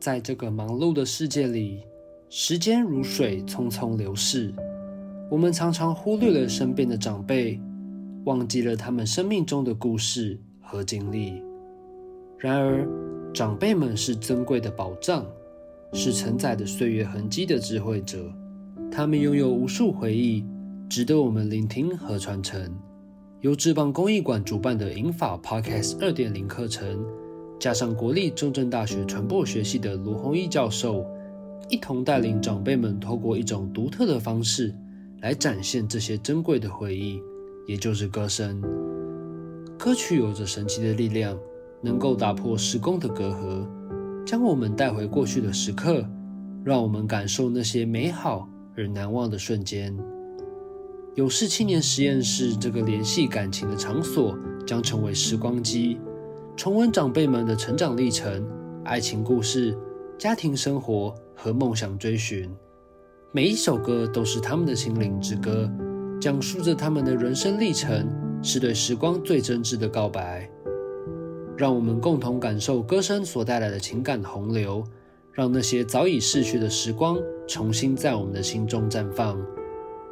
在这个忙碌的世界里，时间如水匆匆流逝，我们常常忽略了身边的长辈，忘记了他们生命中的故事和经历。然而，长辈们是珍贵的宝藏，是承载着岁月痕迹的智慧者。他们拥有无数回忆，值得我们聆听和传承。由智邦公益馆主办的银法 Podcast 二点零课程，加上国立中正大学传播学系的卢宏义教授，一同带领长辈们，透过一种独特的方式来展现这些珍贵的回忆，也就是歌声。歌曲有着神奇的力量，能够打破时空的隔阂，将我们带回过去的时刻，让我们感受那些美好而难忘的瞬间。有事青年实验室这个联系感情的场所，将成为时光机，重温长辈们的成长历程、爱情故事、家庭生活和梦想追寻。每一首歌都是他们的心灵之歌，讲述着他们的人生历程，是对时光最真挚的告白。让我们共同感受歌声所带来的情感洪流，让那些早已逝去的时光重新在我们的心中绽放。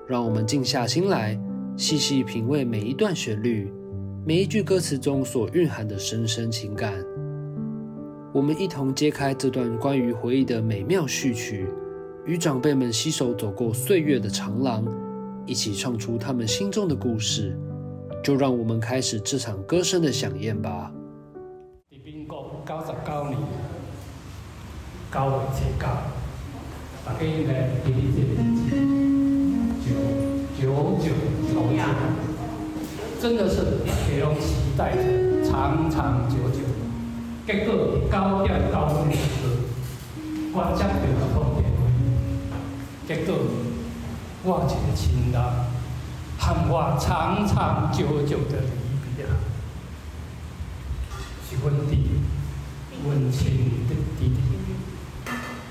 让我们静下心来，细细品味每一段旋律，每一句歌词中所蕴含的深深情感。我们一同揭开这段关于回忆的美妙序曲，与长辈们携手走过岁月的长廊，一起唱出他们心中的故事。就让我们开始这场歌声的响宴吧。真的是给人期待着长长久久。结果九点九分的时候，我接到一通电话，结果我一个亲人喊我长长久久的离别，是阮弟，阮亲的弟弟，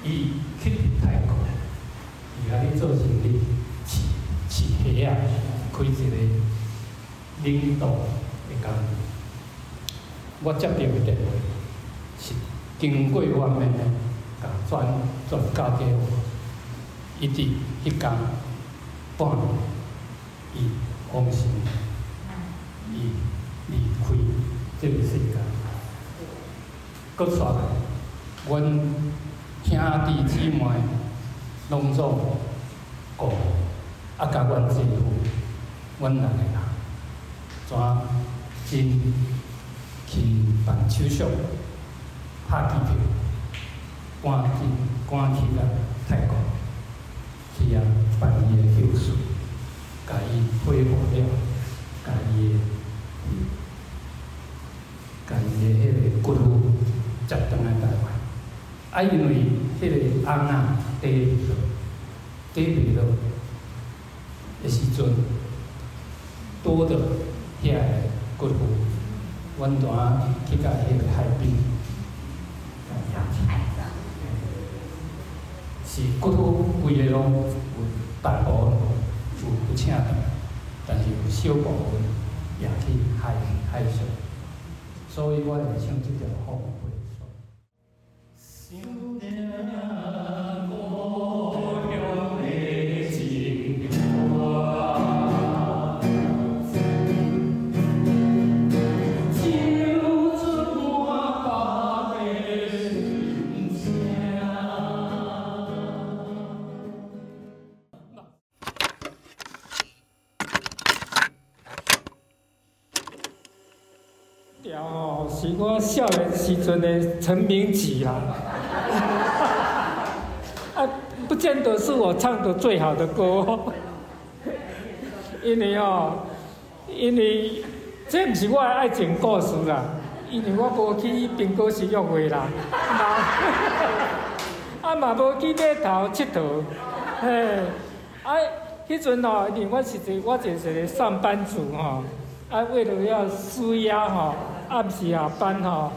伊去泰国，伊遐咧做生意。饲虾啊，开一个领导的工，我接到个电话，是经过外面的，甲转转交给我，一直迄工半年，伊放心，伊离开这个世界，搁出来，阮兄弟姊妹拢总讲。啊！甲阮政府，阮两个人，怎真去办手续、拍机票，赶紧赶去个泰国，去啊办伊个手续，甲伊恢复了，甲伊个，甲伊个迄个骨头接转来台湾。啊，因为迄个翁仔第一第一了。的时阵，多的遐个骨头，阮带去甲迄个海边，是骨头规个拢有大部分有有请的，但是有小部分也去海海上，所以我会唱这条好是我。少年时阵的成名曲啦，啊，不见得是我唱的最好的歌，因为哦，因为这不是我的爱情故事啦，因为我无去苹果实约会啦，啊 嘛无去码头佚佗，嘿，啊，迄阵哦，因为我是一我就是个上班族吼，啊，为了要舒压吼。暗时下班吼，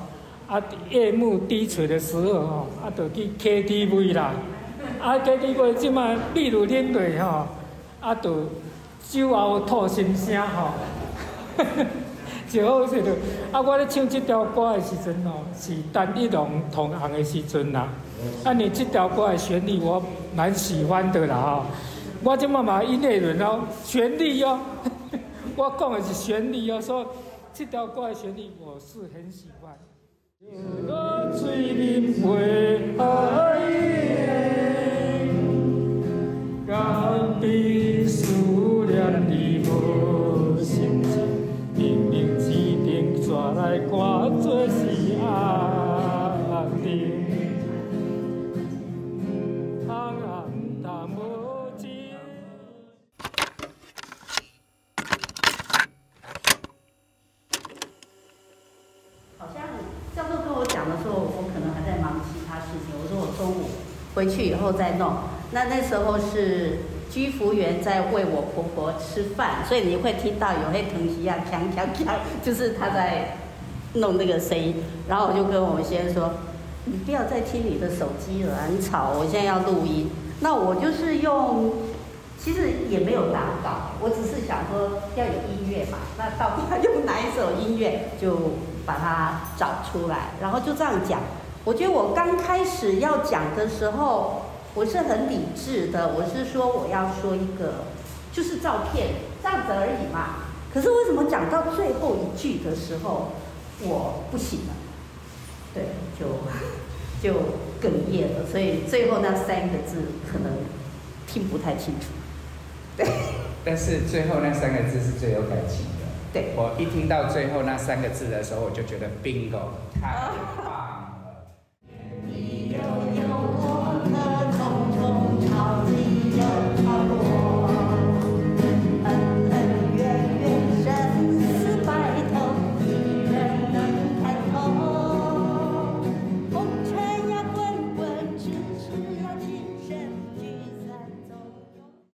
啊夜幕低垂的时候吼，啊就去 KTV 啦，啊 KTV 即摆比如恁队吼，啊就酒后吐心声吼，就好势着。啊，我咧唱即条歌的时阵哦，是单一龙同行的时阵啦。啊，你即条歌的旋律我蛮喜欢的啦吼。我即嘛嘛音乐人哦，旋律哦，我讲的是旋律哦，说这条歌的旋律我是很喜欢。回去以后再弄。那那时候是居服员在喂我婆婆吃饭，所以你会听到有黑藤西呀锵锵锵，就是他在弄那个声音。然后我就跟我们先生说：“你不要再听你的手机了，很吵，我现在要录音。”那我就是用，其实也没有打稿，我只是想说要有音乐嘛。那到底用哪一首音乐，就把它找出来，然后就这样讲。我觉得我刚开始要讲的时候，我是很理智的。我是说我要说一个，就是照片这样子而已嘛。可是为什么讲到最后一句的时候，我不行了？对，就就哽咽了。所以最后那三个字可能听不太清楚。对。但是最后那三个字是最有感情的。对。我一听到最后那三个字的时候，我就觉得 bingo，太棒。